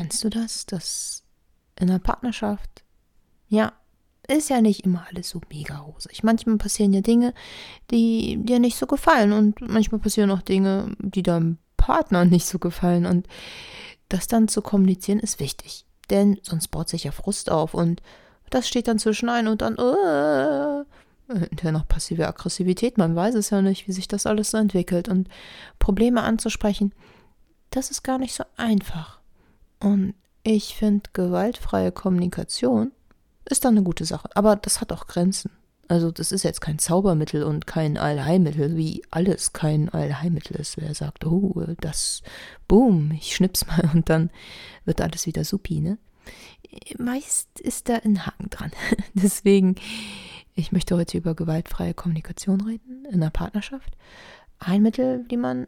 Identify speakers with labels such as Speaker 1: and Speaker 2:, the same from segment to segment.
Speaker 1: Kennst du das? Dass in einer Partnerschaft, ja, ist ja nicht immer alles so mega rosig. Manchmal passieren ja Dinge, die dir nicht so gefallen und manchmal passieren auch Dinge, die deinem Partner nicht so gefallen und das dann zu kommunizieren ist wichtig, denn sonst baut sich ja Frust auf und das steht dann zwischen ein und dann äh, hinterher noch passive Aggressivität. Man weiß es ja nicht, wie sich das alles so entwickelt und Probleme anzusprechen, das ist gar nicht so einfach. Und ich finde gewaltfreie Kommunikation ist dann eine gute Sache. Aber das hat auch Grenzen. Also das ist jetzt kein Zaubermittel und kein Allheilmittel, wie alles kein Allheilmittel ist. Wer sagt, oh, das, boom, ich schnips mal und dann wird alles wieder supi, ne? Meist ist da ein Haken dran. Deswegen, ich möchte heute über gewaltfreie Kommunikation reden in einer Partnerschaft. Ein Mittel, wie man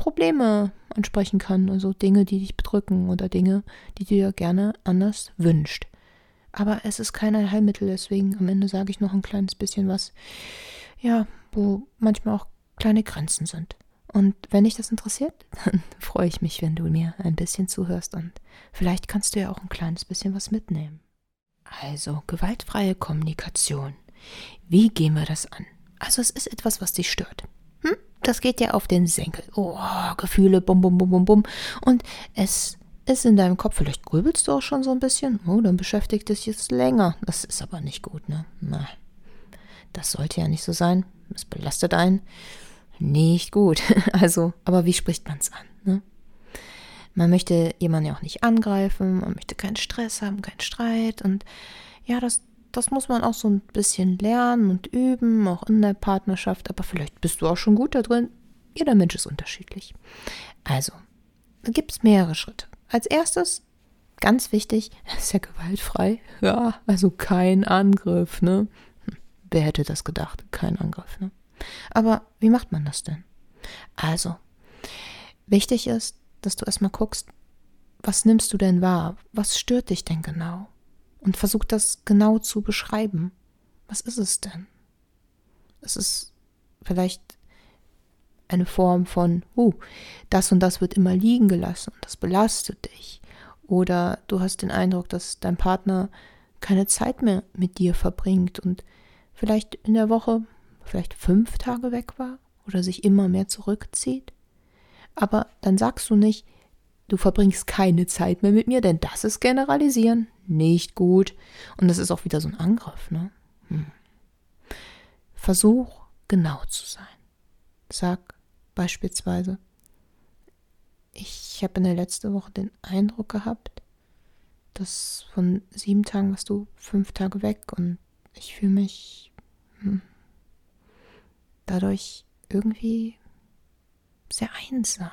Speaker 1: Probleme ansprechen kann, also Dinge, die dich bedrücken oder Dinge, die du dir gerne anders wünscht. Aber es ist kein Allheilmittel, deswegen am Ende sage ich noch ein kleines bisschen was, ja, wo manchmal auch kleine Grenzen sind. Und wenn dich das interessiert, dann freue ich mich, wenn du mir ein bisschen zuhörst und vielleicht kannst du ja auch ein kleines bisschen was mitnehmen. Also, gewaltfreie Kommunikation. Wie gehen wir das an? Also, es ist etwas, was dich stört. Das geht ja auf den Senkel. Oh, Gefühle, bum, bum, bum, bum, bum. Und es ist in deinem Kopf, vielleicht grübelst du auch schon so ein bisschen, oh, dann beschäftigt dich jetzt länger. Das ist aber nicht gut, ne? Na, das sollte ja nicht so sein. Es belastet einen. Nicht gut. Also, aber wie spricht man es an, ne? Man möchte jemanden ja auch nicht angreifen, man möchte keinen Stress haben, keinen Streit und ja, das, das muss man auch so ein bisschen lernen und üben, auch in der Partnerschaft, aber vielleicht bist du auch schon gut da drin. Jeder Mensch ist unterschiedlich. Also, da gibt es mehrere Schritte. Als erstes, ganz wichtig, ist ja gewaltfrei. Ja, also kein Angriff, ne? Hm, wer hätte das gedacht? Kein Angriff, ne? Aber wie macht man das denn? Also, wichtig ist, dass du erstmal guckst, was nimmst du denn wahr? Was stört dich denn genau? Und versuch das genau zu beschreiben. Was ist es denn? Es ist vielleicht eine Form von, uh, das und das wird immer liegen gelassen und das belastet dich. Oder du hast den Eindruck, dass dein Partner keine Zeit mehr mit dir verbringt und vielleicht in der Woche vielleicht fünf Tage weg war oder sich immer mehr zurückzieht. Aber dann sagst du nicht, du verbringst keine Zeit mehr mit mir, denn das ist generalisieren, nicht gut. Und das ist auch wieder so ein Angriff, ne? Hm. Versuch genau zu sein. Sag, Beispielsweise. Ich habe in der letzten Woche den Eindruck gehabt, dass von sieben Tagen warst du fünf Tage weg und ich fühle mich hm, dadurch irgendwie sehr einsam.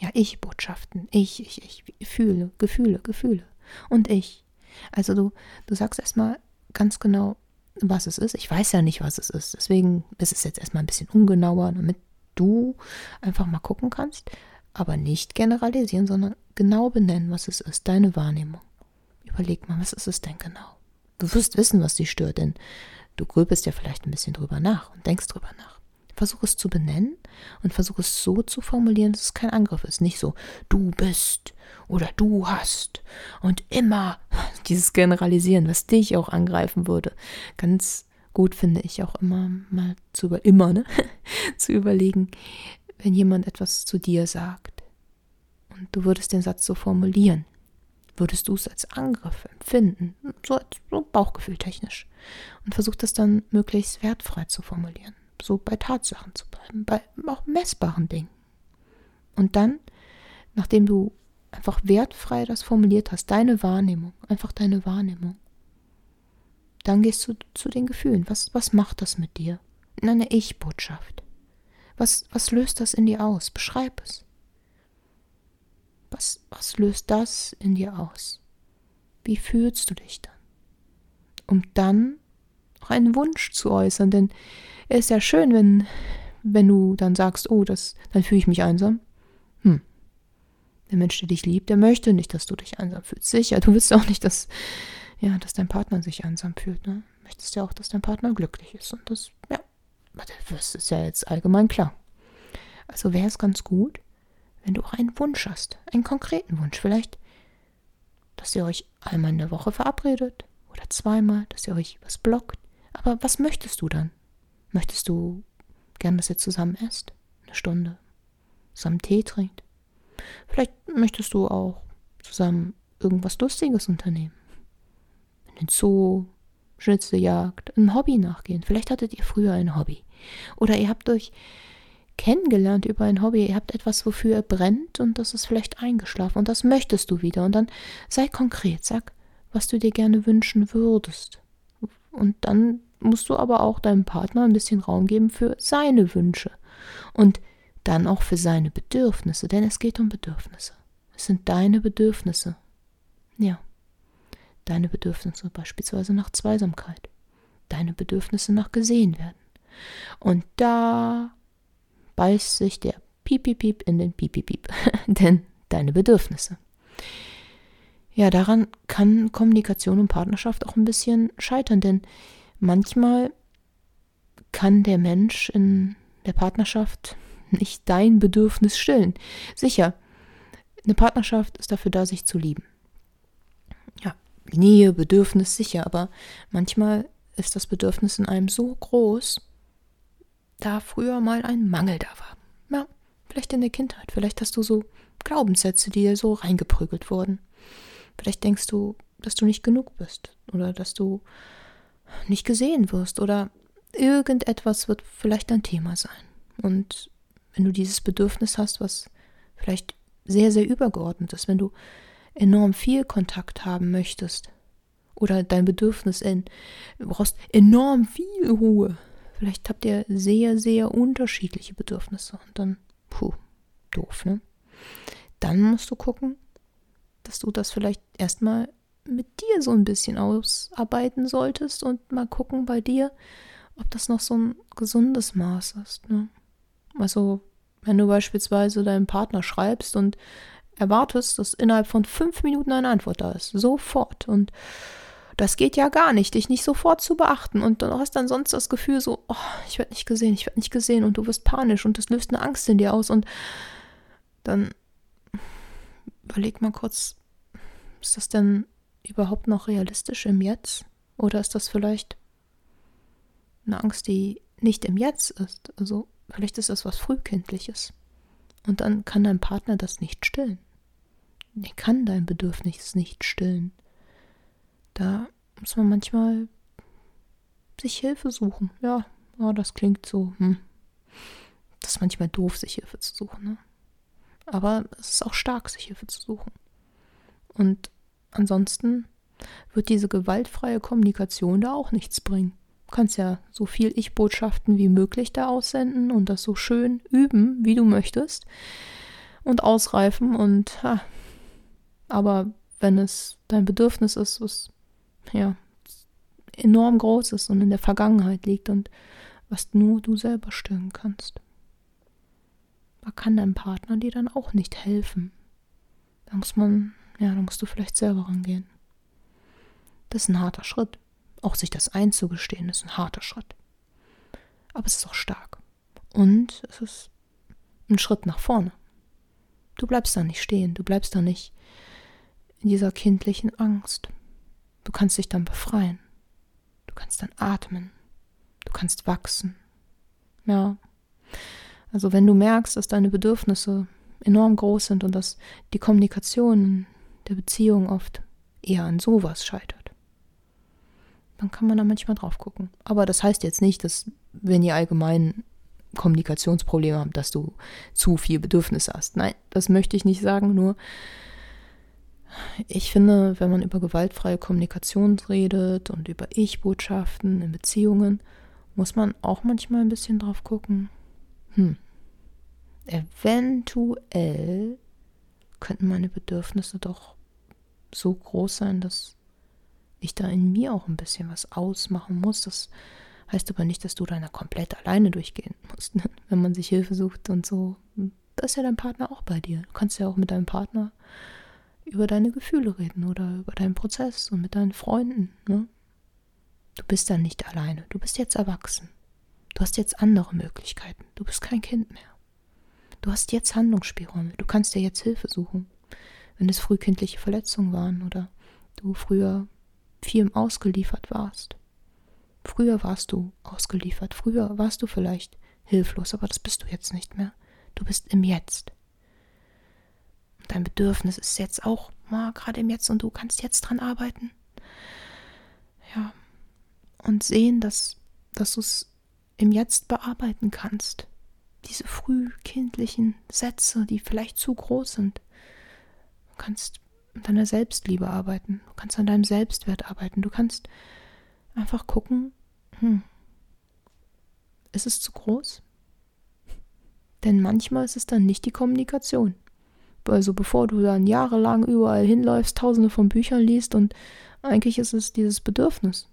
Speaker 1: Ja, ich Botschaften, ich, ich, ich fühle, Gefühle, Gefühle und ich. Also du, du sagst erstmal ganz genau, was es ist. Ich weiß ja nicht, was es ist. Deswegen ist es jetzt erstmal ein bisschen ungenauer, damit du einfach mal gucken kannst, aber nicht generalisieren, sondern genau benennen, was es ist, deine Wahrnehmung. Überleg mal, was ist es denn genau? Du wirst wissen, was dich stört, denn du grübelst ja vielleicht ein bisschen drüber nach und denkst drüber nach. Versuch es zu benennen und versuch es so zu formulieren, dass es kein Angriff ist. Nicht so, du bist oder du hast und immer dieses Generalisieren, was dich auch angreifen würde. Ganz gut finde ich auch immer mal zu über, immer, ne? zu überlegen, wenn jemand etwas zu dir sagt und du würdest den Satz so formulieren, würdest du es als Angriff empfinden, so, so bauchgefühltechnisch und versuch das dann möglichst wertfrei zu formulieren, so bei Tatsachen zu bleiben, bei auch messbaren Dingen. Und dann, nachdem du einfach wertfrei das formuliert hast, deine Wahrnehmung, einfach deine Wahrnehmung, dann gehst du zu den Gefühlen. Was, was macht das mit dir? Eine Ich-Botschaft. Was, was löst das in dir aus? Beschreib es. Was, was löst das in dir aus? Wie fühlst du dich dann? Um dann auch einen Wunsch zu äußern, denn es ist ja schön, wenn, wenn du dann sagst, oh, das, dann fühle ich mich einsam. Hm. Der Mensch, der dich liebt, der möchte nicht, dass du dich einsam fühlst. Sicher, du willst auch nicht, dass ja, dass dein Partner sich einsam fühlt. Ne? Du möchtest ja auch, dass dein Partner glücklich ist. Und das, ja, das ist ja jetzt allgemein klar. Also wäre es ganz gut, wenn du auch einen Wunsch hast, einen konkreten Wunsch. Vielleicht dass ihr euch einmal in der Woche verabredet oder zweimal, dass ihr euch was blockt. Aber was möchtest du dann? Möchtest du gern, dass ihr zusammen esst? Eine Stunde? Zusammen Tee trinkt? Vielleicht möchtest du auch zusammen irgendwas Lustiges unternehmen. In den Zoo, Schnitzeljagd, ein Hobby nachgehen. Vielleicht hattet ihr früher ein Hobby. Oder ihr habt euch kennengelernt über ein Hobby. Ihr habt etwas, wofür ihr brennt und das ist vielleicht eingeschlafen und das möchtest du wieder. Und dann sei konkret, sag, was du dir gerne wünschen würdest. Und dann musst du aber auch deinem Partner ein bisschen Raum geben für seine Wünsche. Und dann auch für seine Bedürfnisse, denn es geht um Bedürfnisse. Es sind deine Bedürfnisse. Ja. Deine Bedürfnisse beispielsweise nach Zweisamkeit. Deine Bedürfnisse nach gesehen werden. Und da beißt sich der Piep-Piep-Piep in den Piep-Piep-Piep. denn deine Bedürfnisse. Ja, daran kann Kommunikation und Partnerschaft auch ein bisschen scheitern, denn manchmal kann der Mensch in der Partnerschaft nicht dein Bedürfnis stillen. Sicher, eine Partnerschaft ist dafür da, sich zu lieben. Ja, Nähe, Bedürfnis sicher, aber manchmal ist das Bedürfnis in einem so groß, da früher mal ein Mangel da war. Ja, vielleicht in der Kindheit, vielleicht hast du so Glaubenssätze, die dir so reingeprügelt wurden. Vielleicht denkst du, dass du nicht genug bist oder dass du nicht gesehen wirst oder irgendetwas wird vielleicht ein Thema sein. Und wenn du dieses Bedürfnis hast, was vielleicht sehr, sehr übergeordnet ist, wenn du enorm viel Kontakt haben möchtest oder dein Bedürfnis in, du brauchst enorm viel Ruhe. Vielleicht habt ihr sehr, sehr unterschiedliche Bedürfnisse und dann, puh, doof, ne? Dann musst du gucken, dass du das vielleicht erstmal mit dir so ein bisschen ausarbeiten solltest und mal gucken bei dir, ob das noch so ein gesundes Maß ist. Ne? Also, wenn du beispielsweise deinem Partner schreibst und erwartest, dass innerhalb von fünf Minuten eine Antwort da ist, sofort. Und das geht ja gar nicht, dich nicht sofort zu beachten. Und du hast dann sonst das Gefühl so, oh, ich werde nicht gesehen, ich werde nicht gesehen und du wirst panisch und das löst eine Angst in dir aus. Und dann überleg mal kurz, ist das denn überhaupt noch realistisch im Jetzt? Oder ist das vielleicht eine Angst, die nicht im Jetzt ist? Also vielleicht ist das was Frühkindliches. Und dann kann dein Partner das nicht stillen. Er kann dein Bedürfnis nicht stillen. Da muss man manchmal sich Hilfe suchen. Ja, oh, das klingt so. Hm. Das ist manchmal doof, sich Hilfe zu suchen. Ne? Aber es ist auch stark, sich Hilfe zu suchen. Und ansonsten wird diese gewaltfreie Kommunikation da auch nichts bringen. Du kannst ja so viel Ich-Botschaften wie möglich da aussenden und das so schön üben, wie du möchtest und ausreifen und ha, aber wenn es dein Bedürfnis ist, was ja enorm groß ist und in der Vergangenheit liegt und was nur du selber stillen kannst, da kann dein Partner dir dann auch nicht helfen. Da muss man, ja, da musst du vielleicht selber rangehen. Das ist ein harter Schritt. Auch sich das einzugestehen, ist ein harter Schritt. Aber es ist auch stark. Und es ist ein Schritt nach vorne. Du bleibst da nicht stehen, du bleibst da nicht in dieser kindlichen Angst. Du kannst dich dann befreien. Du kannst dann atmen. Du kannst wachsen. Ja. Also wenn du merkst, dass deine Bedürfnisse enorm groß sind und dass die Kommunikation der Beziehung oft eher an sowas scheitert, dann kann man da manchmal drauf gucken. Aber das heißt jetzt nicht, dass wenn ihr allgemein Kommunikationsprobleme habt, dass du zu viel Bedürfnisse hast. Nein, das möchte ich nicht sagen, nur ich finde, wenn man über gewaltfreie Kommunikation redet und über Ich-Botschaften in Beziehungen, muss man auch manchmal ein bisschen drauf gucken, hm, eventuell könnten meine Bedürfnisse doch so groß sein, dass ich da in mir auch ein bisschen was ausmachen muss. Das heißt aber nicht, dass du da komplett alleine durchgehen musst, ne? wenn man sich Hilfe sucht und so. Da ist ja dein Partner auch bei dir. Du kannst ja auch mit deinem Partner über deine Gefühle reden oder über deinen Prozess und mit deinen Freunden. Ne? Du bist dann nicht alleine. Du bist jetzt erwachsen. Du hast jetzt andere Möglichkeiten. Du bist kein Kind mehr. Du hast jetzt Handlungsspielräume. Du kannst dir jetzt Hilfe suchen, wenn es frühkindliche Verletzungen waren oder du früher vielem ausgeliefert warst. Früher warst du ausgeliefert, früher warst du vielleicht hilflos, aber das bist du jetzt nicht mehr. Du bist im Jetzt. Dein Bedürfnis ist jetzt auch mal gerade im Jetzt und du kannst jetzt dran arbeiten. Ja. Und sehen, dass, dass du es im Jetzt bearbeiten kannst. Diese frühkindlichen Sätze, die vielleicht zu groß sind. Du kannst an deiner Selbstliebe arbeiten. Du kannst an deinem Selbstwert arbeiten. Du kannst einfach gucken, hm, ist es zu groß? Denn manchmal ist es dann nicht die Kommunikation. Also bevor du dann jahrelang überall hinläufst, tausende von Büchern liest und eigentlich ist es dieses Bedürfnis.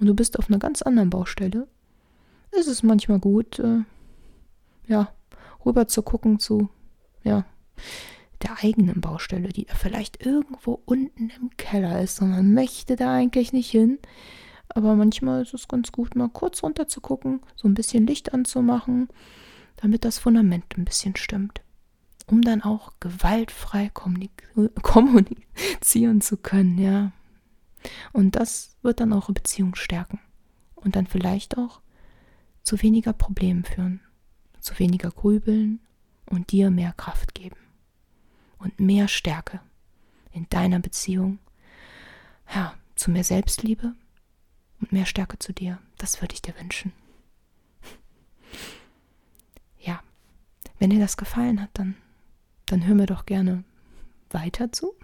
Speaker 1: Und du bist auf einer ganz anderen Baustelle. Ist es manchmal gut, äh, ja, rüber zu gucken zu, ja, der eigenen Baustelle, die vielleicht irgendwo unten im Keller ist und man möchte da eigentlich nicht hin. Aber manchmal ist es ganz gut, mal kurz runter zu gucken, so ein bisschen Licht anzumachen, damit das Fundament ein bisschen stimmt. Um dann auch gewaltfrei kommunizieren zu können, ja. Und das wird dann eure Beziehung stärken. Und dann vielleicht auch zu weniger Problemen führen, zu weniger Grübeln und dir mehr Kraft geben und mehr Stärke in deiner Beziehung, ja, zu mehr Selbstliebe und mehr Stärke zu dir. Das würde ich dir wünschen. Ja, wenn dir das gefallen hat, dann, dann hör mir doch gerne weiter zu.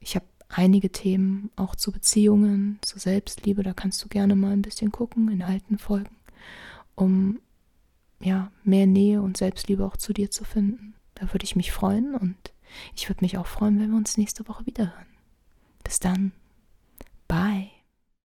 Speaker 1: Ich habe einige Themen auch zu Beziehungen, zu Selbstliebe, da kannst du gerne mal ein bisschen gucken in alten Folgen, um ja, mehr Nähe und Selbstliebe auch zu dir zu finden. Da würde ich mich freuen und ich würde mich auch freuen, wenn wir uns nächste Woche wiederhören. Bis dann. Bye.